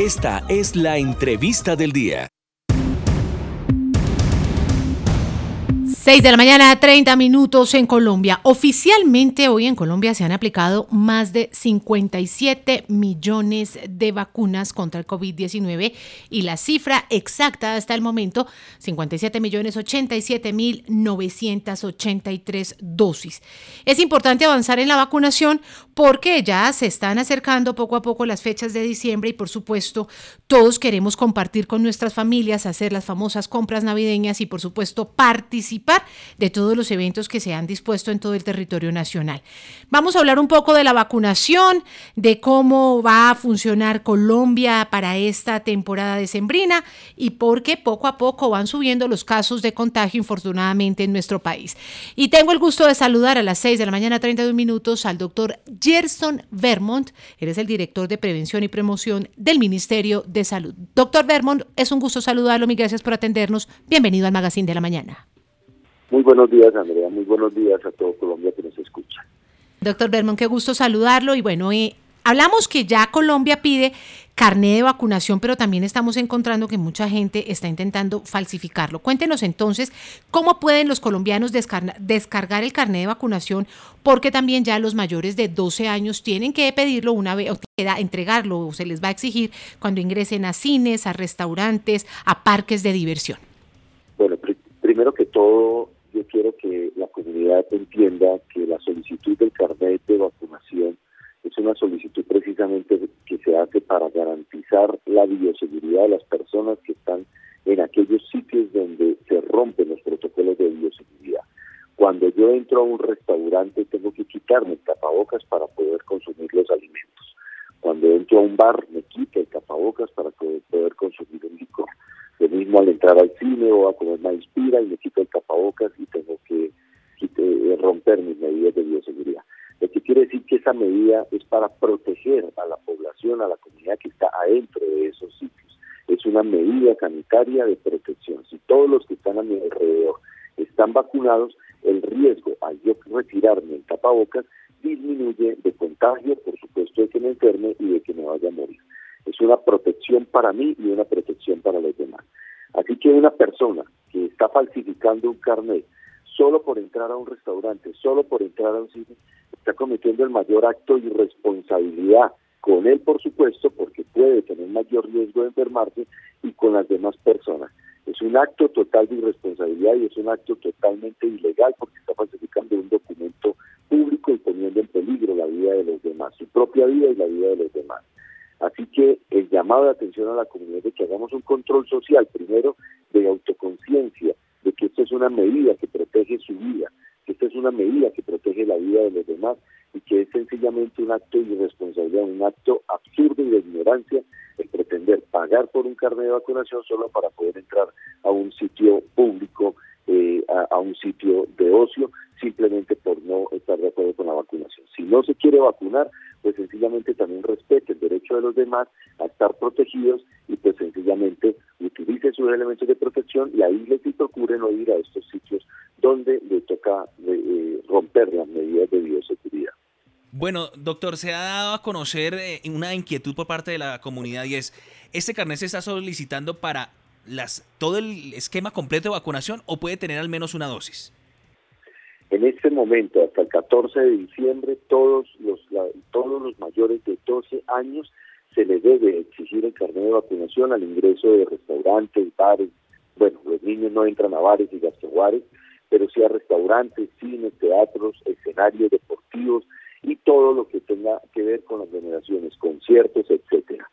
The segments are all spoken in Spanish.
Esta es la entrevista del día. 6 de la mañana, 30 minutos en Colombia. Oficialmente hoy en Colombia se han aplicado más de 57 millones de vacunas contra el COVID-19 y la cifra exacta hasta el momento, 57 millones 87 mil 983 dosis. Es importante avanzar en la vacunación porque ya se están acercando poco a poco las fechas de diciembre y por supuesto todos queremos compartir con nuestras familias, hacer las famosas compras navideñas y por supuesto participar de todos los eventos que se han dispuesto en todo el territorio nacional. Vamos a hablar un poco de la vacunación, de cómo va a funcionar Colombia para esta temporada decembrina y por qué poco a poco van subiendo los casos de contagio, infortunadamente, en nuestro país. Y tengo el gusto de saludar a las 6 de la mañana, 32 minutos, al doctor Gerson Vermont. Él el director de Prevención y Promoción del Ministerio de Salud. Doctor Vermont, es un gusto saludarlo. Mil gracias por atendernos. Bienvenido al Magazine de la Mañana. Muy buenos días, Andrea. Muy buenos días a todo Colombia que nos escucha. Doctor Bermón, qué gusto saludarlo. Y bueno, eh, hablamos que ya Colombia pide carné de vacunación, pero también estamos encontrando que mucha gente está intentando falsificarlo. Cuéntenos entonces cómo pueden los colombianos descargar el carné de vacunación, porque también ya los mayores de 12 años tienen que pedirlo una vez, o entregarlo, o se les va a exigir cuando ingresen a cines, a restaurantes, a parques de diversión. Bueno, primero que todo, yo quiero que la comunidad entienda que la solicitud del carnet de vacunación es una solicitud precisamente que se hace para garantizar la bioseguridad de las personas que están en aquellos sitios donde se rompen los protocolos de bioseguridad. Cuando yo entro a un restaurante tengo que quitarme el tapabocas para poder consumir los alimentos. Cuando entro a un bar me quito el tapabocas para poder consumir un licor. Lo mismo al entrar al cine o a comer una inspira y me quito el tapabocas y tengo que eh, romper mis medidas de bioseguridad. Que quiere decir que esa medida es para proteger a la población, a la comunidad que está adentro de esos sitios. Es una medida sanitaria de protección. Si todos los que están a mi alrededor están vacunados, el riesgo al yo retirarme el tapabocas disminuye de contagio, por supuesto, de que me enferme y de que me vaya a morir. Es una protección para mí y una protección para los demás. Así que una persona que está falsificando un carnet solo por entrar a un restaurante, solo por entrar a un sitio, está cometiendo el mayor acto de irresponsabilidad con él, por supuesto, porque puede tener mayor riesgo de enfermarse y con las demás personas. Es un acto total de irresponsabilidad y es un acto totalmente ilegal porque está falsificando un documento público y poniendo en peligro la vida de los demás, su propia vida y la vida de los demás. Así que el llamado de atención a la comunidad de que hagamos un control social, primero de autoconciencia, de que esto es una medida que protege su vida, una medida que protege la vida de los demás y que es sencillamente un acto de irresponsabilidad, un acto absurdo y de ignorancia el pretender pagar por un carnet de vacunación solo para poder entrar a un sitio público, eh, a, un sitio de ocio, simplemente por no estar de acuerdo con la vacunación. Si no se quiere vacunar, pues sencillamente también respete el derecho de los demás a estar protegidos y pues sencillamente utilice sus elementos de protección y ahí les procure no ir a estos sitios donde le toca eh, romper las medidas de bioseguridad. Bueno, doctor, se ha dado a conocer eh, una inquietud por parte de la comunidad y es, ¿este carnet se está solicitando para las, todo el esquema completo de vacunación o puede tener al menos una dosis? En este momento, hasta el 14 de diciembre, todos los, todos los mayores de 12 años se les debe exigir el carnet de vacunación al ingreso de restaurantes, bares. Bueno, los niños no entran a bares y gastrobares, pero sí a restaurantes, cines, teatros, escenarios deportivos y todo lo que tenga que ver con las generaciones, conciertos, etcétera.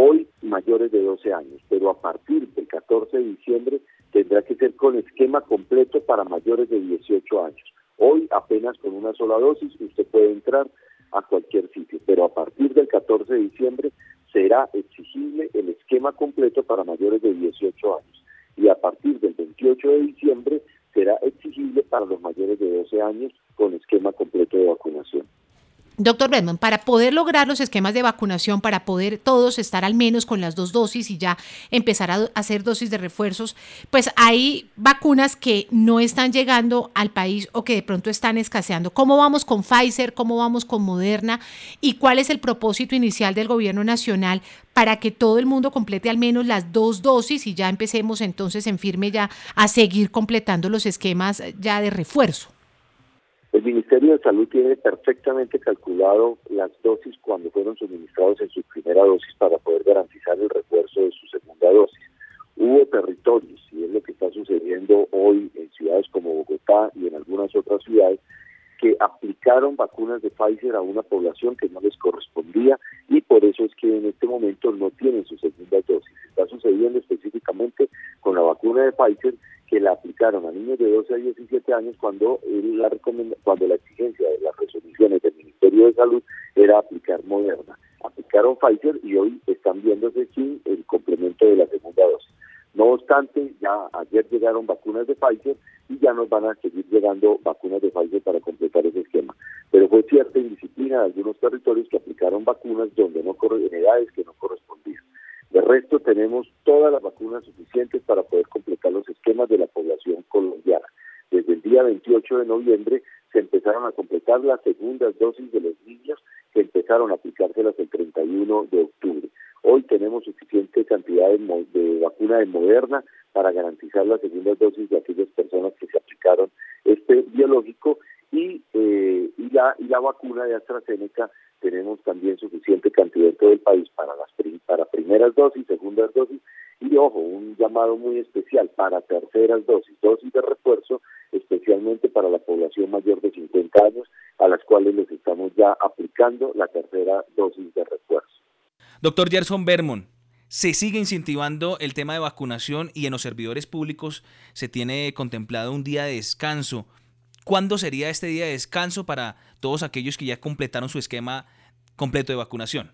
Hoy mayores de 12 años, pero a partir del 14 de diciembre tendrá que ser con esquema completo para mayores de 18 años. Hoy apenas con una sola dosis usted puede entrar a cualquier sitio, pero a partir del 14 de diciembre será exigible el esquema completo para mayores de 18 años y a partir del 28 de diciembre será exigible para los mayores de 12 años con esquema completo de vacunación. Doctor Redmond, para poder lograr los esquemas de vacunación, para poder todos estar al menos con las dos dosis y ya empezar a hacer dosis de refuerzos, pues hay vacunas que no están llegando al país o que de pronto están escaseando. ¿Cómo vamos con Pfizer? ¿Cómo vamos con Moderna? ¿Y cuál es el propósito inicial del gobierno nacional para que todo el mundo complete al menos las dos dosis y ya empecemos entonces en firme ya a seguir completando los esquemas ya de refuerzo? El Ministerio de Salud tiene perfectamente calculado las dosis cuando fueron suministrados en su primera dosis para poder garantizar el refuerzo de su segunda dosis. Hubo territorios, y es lo que está sucediendo hoy en ciudades como Bogotá y en algunas otras ciudades, que aplicaron vacunas de Pfizer a una población que no les correspondía y por eso es que en este momento no tienen su segunda dosis. Está sucediendo específicamente con la vacuna de Pfizer aplicaron a niños de 12 a 17 años cuando la cuando la exigencia de las resoluciones del Ministerio de Salud era aplicar Moderna. Aplicaron Pfizer y hoy están viéndose sin el complemento de la segunda dosis. No obstante, ya ayer llegaron vacunas de Pfizer y ya nos van a seguir llegando vacunas de Pfizer para completar ese esquema. Pero fue cierta indisciplina de algunos territorios que aplicaron vacunas donde no en edades que no correspondían. De resto, tenemos todas las vacunas suficientes para poder completar los esquemas de la día 28 de noviembre se empezaron a completar las segundas dosis de los niños que empezaron a aplicárselas el 31 de octubre. Hoy tenemos suficiente cantidad de, vacuna de Moderna para garantizar las segundas dosis de aquellas personas que se aplicaron este biológico y, eh, y, la, y la vacuna de AstraZeneca tenemos también suficiente cantidad en todo el país para las para primeras dosis, segundas dosis y ojo, un llamado muy especial para terceras dosis, dosis de refuerzo, especialmente para la población mayor de 50 años, a las cuales les estamos ya aplicando la tercera dosis de refuerzo. Doctor Gerson Bermon, se sigue incentivando el tema de vacunación y en los servidores públicos se tiene contemplado un día de descanso. ¿Cuándo sería este día de descanso para todos aquellos que ya completaron su esquema completo de vacunación?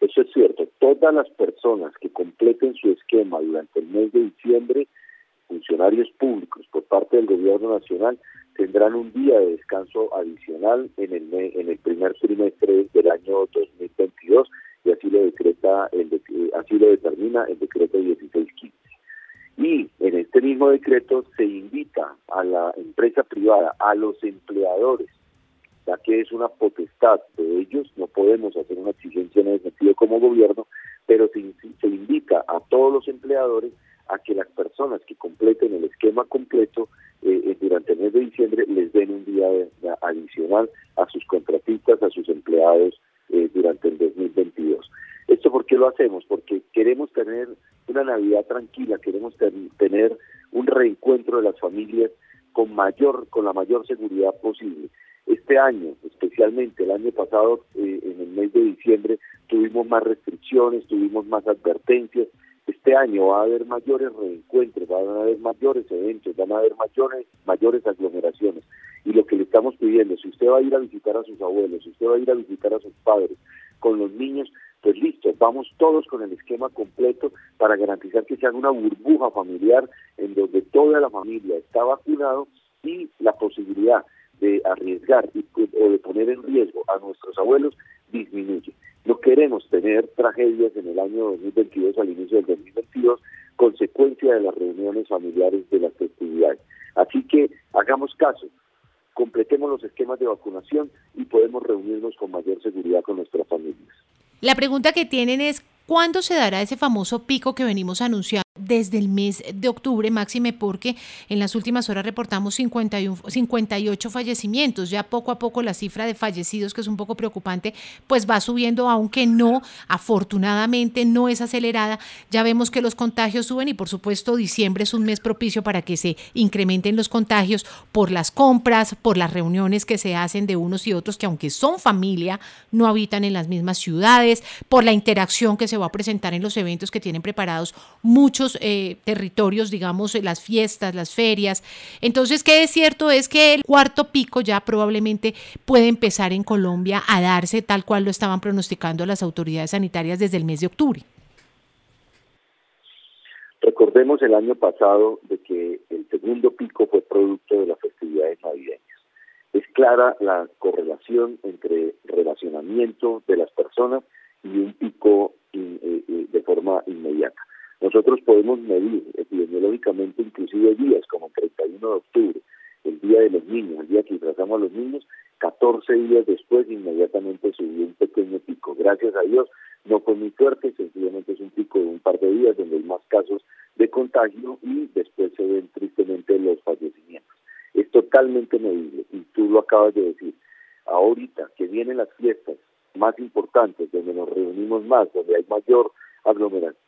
Eso es cierto. Todas las personas que completen su esquema durante el mes de diciembre, funcionarios públicos por parte del gobierno nacional, tendrán un día de descanso adicional en el, en el primer trimestre del año 2022 y así lo decreta el así lo determina el decreto 1615. Y en este mismo decreto se invita a la empresa privada, a los empleadores, ya que es una potestad de ellos, no podemos hacer una exigencia en ese sentido como gobierno, pero se, invita a todos los empleadores a que las personas que completen el esquema completo eh, eh, durante el mes de diciembre les den un día adicional a sus contratistas, a sus empleados eh, durante el 2022. ¿Esto por qué lo hacemos? Porque queremos tener una Navidad tranquila, queremos tener un reencuentro de las familias con mayor, con la mayor seguridad posible. Este año, especialmente el año pasado, eh, en el mes de diciembre, tuvimos más restricciones, tuvimos más advertencias. Este año va a haber mayores reencuentros, van a haber mayores eventos, van a haber mayores, mayores aglomeraciones. Y lo que le estamos pidiendo, si usted va a ir a visitar a sus abuelos, si usted va a ir a visitar a sus padres, con los niños, pues listo, vamos todos con el esquema completo para garantizar que sea una burbuja familiar en donde toda la familia está vacunado y la posibilidad de arriesgar y, o de poner en riesgo a nuestros abuelos disminuye. No queremos tener tragedias en el año 2022, al inicio del 2022, consecuencia de las reuniones familiares de las festividades. Así que hagamos caso, completemos los esquemas de vacunación y podemos reunirnos con mayor seguridad con nuestras familias. La pregunta que tienen es, ¿cuándo se dará ese famoso pico que venimos anunciando? Desde el mes de octubre, máxime porque en las últimas horas reportamos 51, 58 fallecimientos. Ya poco a poco la cifra de fallecidos, que es un poco preocupante, pues va subiendo, aunque no, afortunadamente no es acelerada. Ya vemos que los contagios suben y por supuesto diciembre es un mes propicio para que se incrementen los contagios por las compras, por las reuniones que se hacen de unos y otros que aunque son familia, no habitan en las mismas ciudades, por la interacción que se va a presentar en los eventos que tienen preparados muchos eh, territorios, digamos, las fiestas, las ferias. Entonces, ¿qué es cierto? Es que el cuarto pico ya probablemente puede empezar en Colombia a darse tal cual lo estaban pronosticando las autoridades sanitarias desde el mes de octubre. Recordemos el año pasado de que el segundo pico fue producto de las festividades navideñas. Es clara la correlación entre relacionamiento de las personas y un pico eh, eh, de forma inmediata. Medir epidemiológicamente inclusive días como 31 de octubre, el Día de los Niños, el día que trazamos a los niños, 14 días después inmediatamente subió un pequeño pico. Gracias a Dios no fue muy fuerte, sencillamente es un pico de un par de días donde hay más casos de contagio y después se ven tristemente los fallecimientos. Es totalmente medible y tú lo acabas de decir. Ahorita que vienen las fiestas más importantes, donde nos reunimos más, donde hay mayor aglomeración,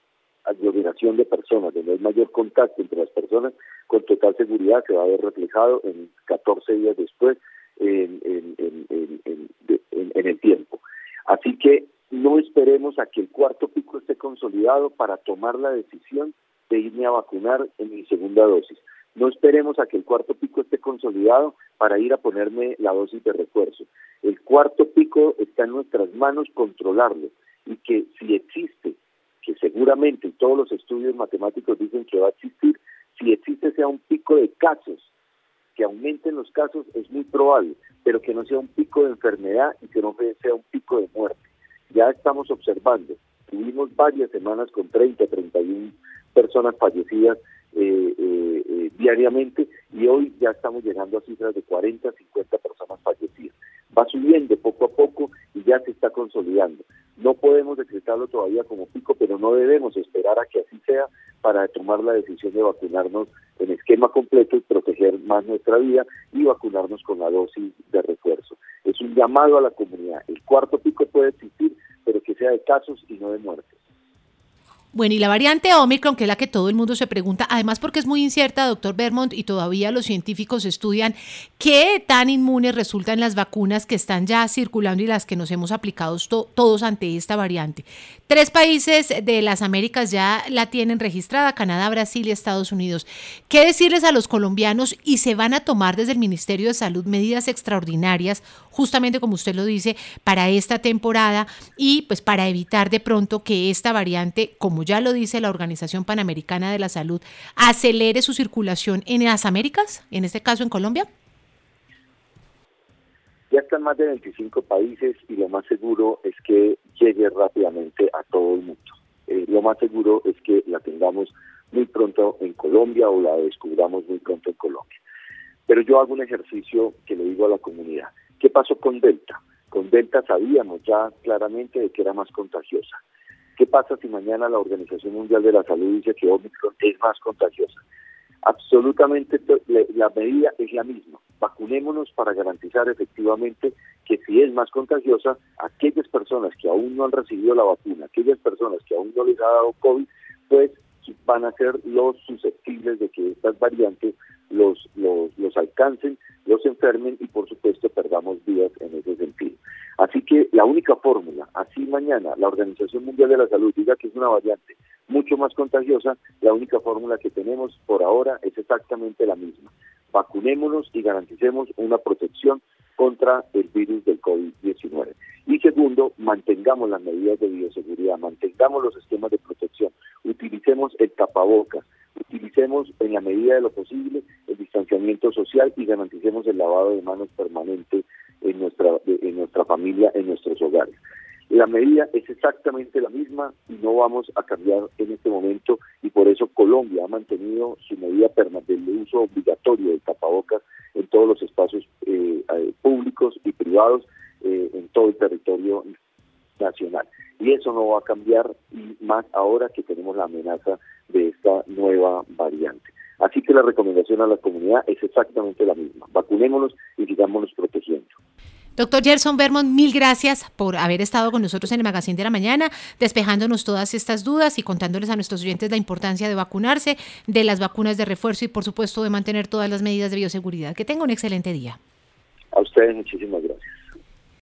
aglomeración de personas, donde hay mayor contacto entre las personas, con total seguridad se va a ver reflejado en 14 días después en, en el tiempo. Así que no esperemos a que el cuarto pico esté consolidado para tomar la decisión de irme a vacunar en mi segunda dosis. No esperemos a que el cuarto pico esté consolidado para ir a ponerme la dosis de refuerzo. El cuarto pico está en nuestras manos controlarlo y que si existe, que seguramente todos los estudios matemáticos dicen que va a existir, si existe sea un pico de casos, que aumenten los casos es muy probable, pero que no sea un pico de enfermedad y que no sea un pico de muerte. Ya estamos observando, tuvimos varias semanas con 30, 31 personas fallecidas eh, eh, eh, diariamente y hoy ya estamos llegando a cifras de 40, 50 personas fallecidas. Va subiendo poco a poco y ya se está consolidando. No podemos decretarlo todavía como pico, pero no debemos esperar a que así sea para tomar la decisión de vacunarnos en esquema completo y proteger más nuestra vida y vacunarnos con la dosis de refuerzo. Es un llamado a la comunidad. El cuarto pico puede existir, pero que sea de casos y no de muertes. Bueno, y la variante Omicron, que es la que todo el mundo se pregunta, además porque es muy incierta, doctor Bermont, y todavía los científicos estudian qué tan inmunes resultan las vacunas que están ya circulando y las que nos hemos aplicado todos ante esta variante. Tres países de las Américas ya la tienen registrada, Canadá, Brasil y Estados Unidos. ¿Qué decirles a los colombianos y se van a tomar desde el Ministerio de Salud medidas extraordinarias, justamente como usted lo dice, para esta temporada y pues para evitar de pronto que esta variante, como ya lo dice la Organización Panamericana de la Salud, acelere su circulación en las Américas, en este caso en Colombia? Ya están más de 25 países y lo más seguro es que llegue rápidamente a todo el mundo. Eh, lo más seguro es que la tengamos muy pronto en Colombia o la descubramos muy pronto en Colombia. Pero yo hago un ejercicio que le digo a la comunidad. ¿Qué pasó con Delta? Con Delta sabíamos ya claramente de que era más contagiosa. ¿Qué pasa si mañana la Organización Mundial de la Salud dice que Omicron es más contagiosa? Absolutamente la medida es la misma. Vacunémonos para garantizar efectivamente que si es más contagiosa, aquellas personas que aún no han recibido la vacuna, aquellas personas que aún no les ha dado COVID, pues van a ser los susceptibles de que estas variantes los, los, los alcancen, los enfermen y por supuesto perdamos vidas en ese sentido. Así que la única fórmula, así mañana la Organización Mundial de la Salud diga que es una variante mucho más contagiosa, la única fórmula que tenemos por ahora es exactamente la misma. Vacunémonos y garanticemos una protección contra el virus del COVID-19. Y segundo, mantengamos las medidas de bioseguridad, mantengamos los esquemas de protección, utilicemos el tapabocas, utilicemos en la medida de lo posible el distanciamiento social y garanticemos el lavado de manos permanente en nuestra, en nuestra familia, en nuestros hogares. La medida es exactamente la misma y no vamos a cambiar en este momento y por eso Colombia ha mantenido su medida permanente del uso obligatorio del tapabocas en todos los espacios eh, eh, públicos y privados eh, en todo el territorio nacional. Y eso no va a cambiar más ahora que tenemos la amenaza de esta nueva variante. Así que la recomendación a la comunidad es exactamente la misma. Vacunémonos y sigámonos protegiendo. Doctor Gerson Vermont, mil gracias por haber estado con nosotros en el Magazine de la Mañana, despejándonos todas estas dudas y contándoles a nuestros oyentes la importancia de vacunarse, de las vacunas de refuerzo y, por supuesto, de mantener todas las medidas de bioseguridad. Que tenga un excelente día. A ustedes muchísimas gracias.